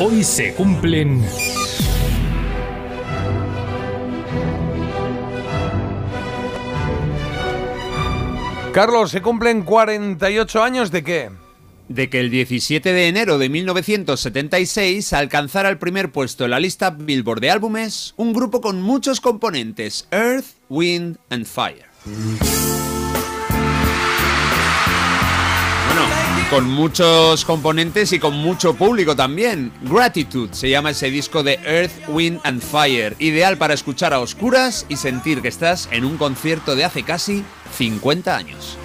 Hoy se cumplen... Carlos, ¿se cumplen 48 años de qué? de que el 17 de enero de 1976 alcanzara el primer puesto en la lista Billboard de álbumes un grupo con muchos componentes, Earth, Wind and Fire. Con muchos componentes y con mucho público también. Gratitude se llama ese disco de Earth, Wind and Fire, ideal para escuchar a oscuras y sentir que estás en un concierto de hace casi 50 años.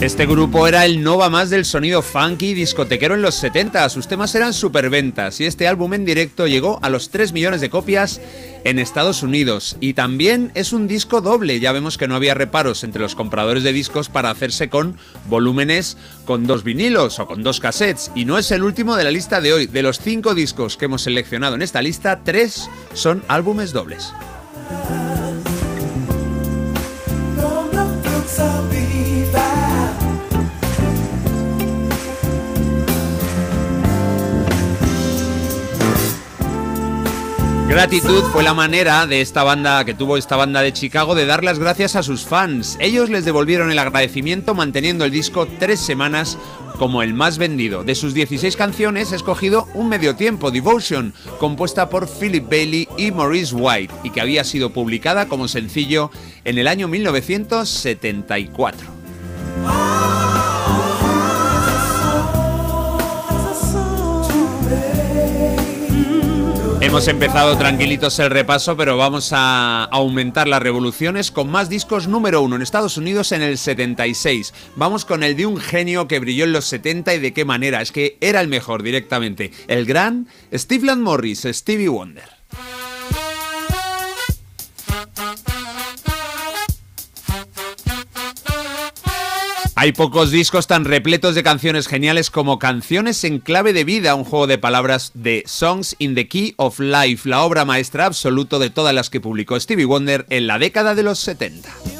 Este grupo era el Nova más del sonido funky discotequero en los 70. Sus temas eran superventas y este álbum en directo llegó a los 3 millones de copias en Estados Unidos. Y también es un disco doble. Ya vemos que no había reparos entre los compradores de discos para hacerse con volúmenes con dos vinilos o con dos cassettes. Y no es el último de la lista de hoy. De los 5 discos que hemos seleccionado en esta lista, 3 son álbumes dobles. Gratitud fue la manera de esta banda que tuvo esta banda de Chicago de dar las gracias a sus fans. Ellos les devolvieron el agradecimiento manteniendo el disco tres semanas como el más vendido. De sus 16 canciones he escogido un medio tiempo, Devotion, compuesta por Philip Bailey y Maurice White, y que había sido publicada como sencillo en el año 1974. Hemos empezado tranquilitos el repaso, pero vamos a aumentar las revoluciones con más discos número uno en Estados Unidos en el 76. Vamos con el de un genio que brilló en los 70 y de qué manera. Es que era el mejor directamente. El gran Steve Morris, Stevie Wonder. Hay pocos discos tan repletos de canciones geniales como Canciones en clave de vida, un juego de palabras de Songs in the Key of Life, la obra maestra absoluto de todas las que publicó Stevie Wonder en la década de los 70.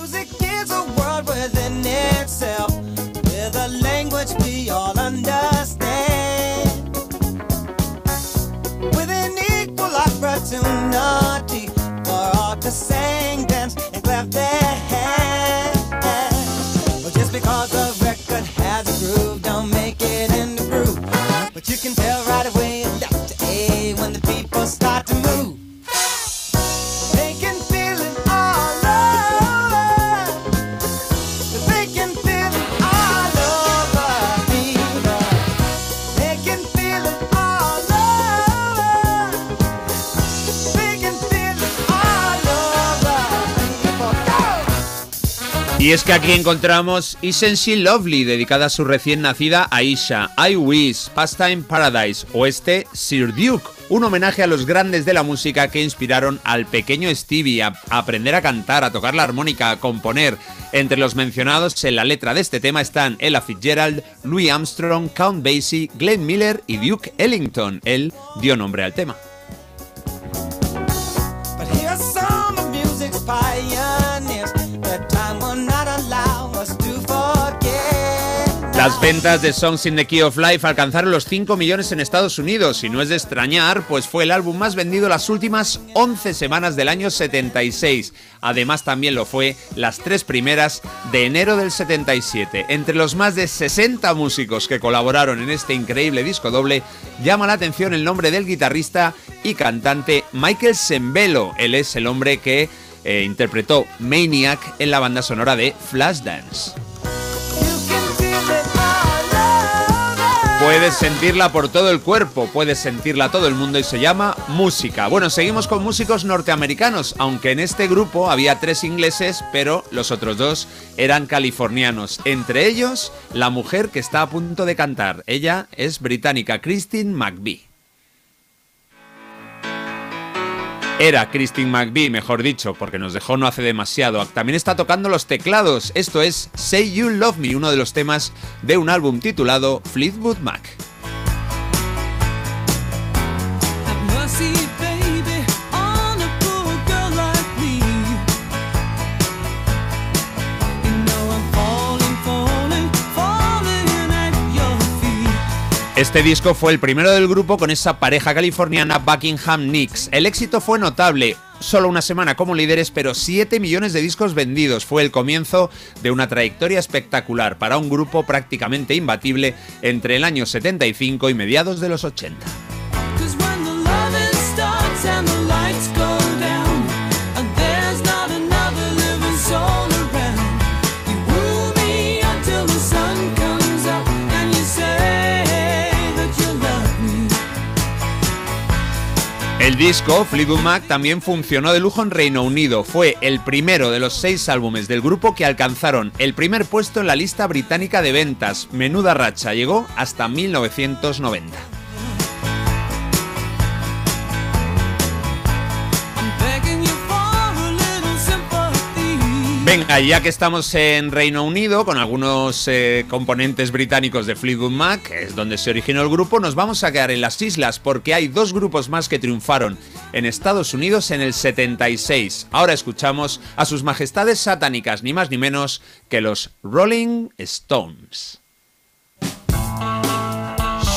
father. Y es que aquí encontramos She Lovely, dedicada a su recién nacida Aisha, I Wish, Pastime Paradise o este Sir Duke, un homenaje a los grandes de la música que inspiraron al pequeño Stevie a aprender a cantar, a tocar la armónica, a componer. Entre los mencionados en la letra de este tema están Ella Fitzgerald, Louis Armstrong, Count Basie, Glenn Miller y Duke Ellington. Él dio nombre al tema. Las ventas de Songs in the Key of Life alcanzaron los 5 millones en Estados Unidos y no es de extrañar, pues fue el álbum más vendido las últimas 11 semanas del año 76. Además también lo fue las tres primeras de enero del 77. Entre los más de 60 músicos que colaboraron en este increíble disco doble, llama la atención el nombre del guitarrista y cantante Michael Sembello. Él es el hombre que eh, interpretó Maniac en la banda sonora de Flashdance. Puedes sentirla por todo el cuerpo, puedes sentirla todo el mundo y se llama música. Bueno, seguimos con músicos norteamericanos, aunque en este grupo había tres ingleses, pero los otros dos eran californianos. Entre ellos, la mujer que está a punto de cantar. Ella es británica, Christine McVie. Era Christine McVie, mejor dicho, porque nos dejó no hace demasiado. También está tocando los teclados. Esto es Say You Love Me, uno de los temas de un álbum titulado Fleetwood Mac. Este disco fue el primero del grupo con esa pareja californiana Buckingham Nicks. El éxito fue notable, solo una semana como líderes, pero 7 millones de discos vendidos. Fue el comienzo de una trayectoria espectacular para un grupo prácticamente imbatible entre el año 75 y mediados de los 80. Disco, Fleetwood Mac, también funcionó de lujo en Reino Unido. Fue el primero de los seis álbumes del grupo que alcanzaron el primer puesto en la lista británica de ventas. Menuda racha, llegó hasta 1990. Venga, ya que estamos en Reino Unido con algunos eh, componentes británicos de Fleetwood Mac, que es donde se originó el grupo, nos vamos a quedar en las islas porque hay dos grupos más que triunfaron en Estados Unidos en el 76. Ahora escuchamos a sus majestades satánicas, ni más ni menos que los Rolling Stones.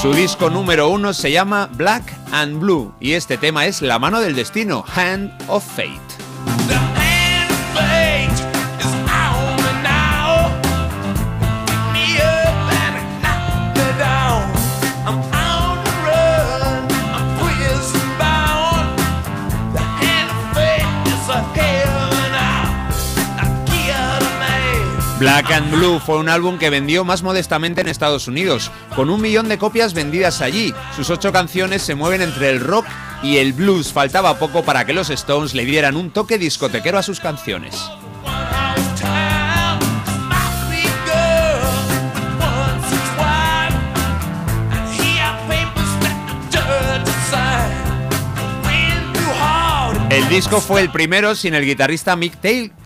Su disco número uno se llama Black and Blue y este tema es La mano del destino, Hand of Fate. Black and Blue fue un álbum que vendió más modestamente en Estados Unidos, con un millón de copias vendidas allí. Sus ocho canciones se mueven entre el rock y el blues. Faltaba poco para que los Stones le dieran un toque discotequero a sus canciones. El disco fue el primero sin el guitarrista Mick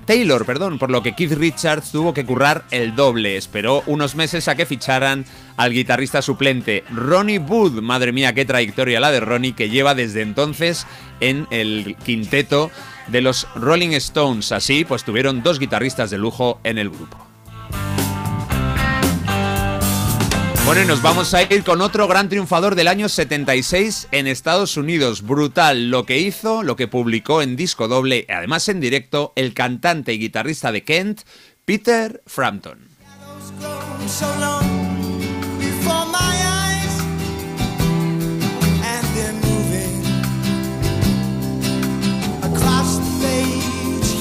Taylor, perdón, por lo que Keith Richards tuvo que currar el doble. Esperó unos meses a que ficharan al guitarrista suplente Ronnie Wood. Madre mía, qué trayectoria la de Ronnie, que lleva desde entonces en el quinteto de los Rolling Stones. Así, pues tuvieron dos guitarristas de lujo en el grupo. Bueno, y nos vamos a ir con otro gran triunfador del año 76 en Estados Unidos. Brutal lo que hizo, lo que publicó en disco doble, además en directo, el cantante y guitarrista de Kent, Peter Frampton.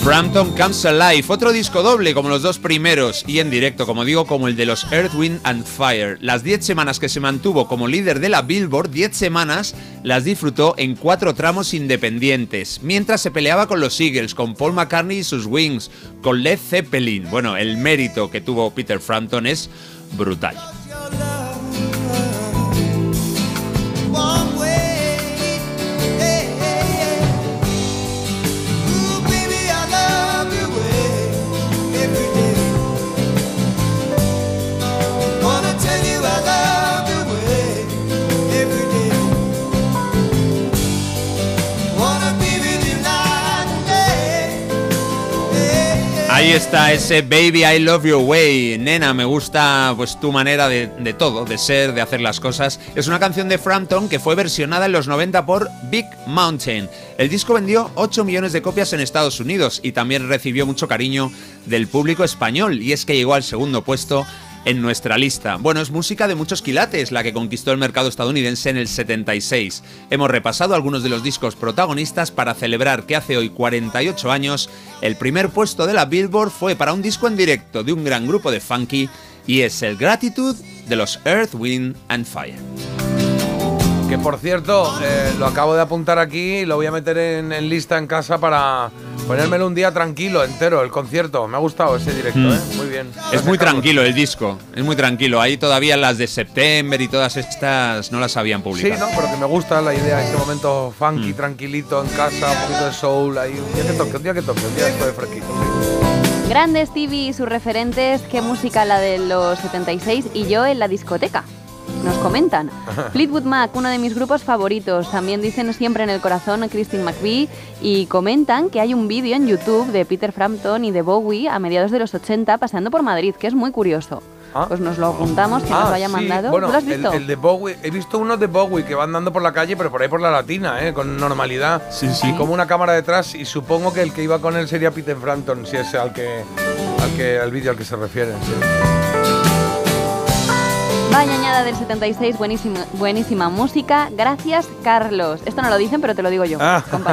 Frampton Comes Alive, otro disco doble como los dos primeros y en directo, como digo, como el de los Earth, Wind and Fire. Las 10 semanas que se mantuvo como líder de la Billboard, 10 semanas las disfrutó en cuatro tramos independientes, mientras se peleaba con los Eagles, con Paul McCartney y sus Wings, con Led Zeppelin. Bueno, el mérito que tuvo Peter Frampton es brutal. Ahí está ese Baby I Love Your Way. Nena, me gusta pues tu manera de, de, todo, de ser, de hacer las cosas. Es una canción de Frampton que fue versionada en los 90 por Big Mountain. El disco vendió 8 millones de copias en Estados Unidos y también recibió mucho cariño del público español y es que llegó al segundo puesto en nuestra lista. Bueno, es música de muchos quilates la que conquistó el mercado estadounidense en el 76. Hemos repasado algunos de los discos protagonistas para celebrar que hace hoy 48 años el primer puesto de la Billboard fue para un disco en directo de un gran grupo de funky y es el Gratitude de los Earth, Wind and Fire. Que por cierto, eh, lo acabo de apuntar aquí y lo voy a meter en, en lista en casa para ponérmelo un día tranquilo, entero, el concierto. Me ha gustado ese directo, Mm. ¿eh? Muy bien. Es muy tranquilo el disco, es muy tranquilo. Ahí todavía las de September y todas estas no las habían Sí, publicado. no, pero que me gusta la idea, ese momento funky, Mm. tranquilito, en casa, un poquito de soul, ahí, un día que toque, un día que toque, un día esto de fresquito. sí. Grande Stevie y sus referentes, qué música la de los 76 y yo en la discoteca. Nos comentan. Fleetwood Mac, uno de mis grupos favoritos. También dicen siempre en el corazón Christine McVie. Y comentan que hay un vídeo en YouTube de Peter Frampton y de Bowie a mediados de los 80 paseando por Madrid, que es muy curioso. Ah. Pues nos lo apuntamos, que nos lo haya sí, mandado. Bueno, ¿Tú lo has el- visto? El, de Bowie, he visto uno de Bowie que va andando por la calle, pero por ahí por la latina, ¿eh? con normalidad. Sí, sí. Y como una cámara detrás, y supongo que el que iba con él sería Peter Frampton, si es al que al que al vídeo al que se refieren. sí. Vaya añada del 76, buenísima, buenísima música. Gracias, Carlos. Esto no lo dicen, pero te lo digo yo. Ah.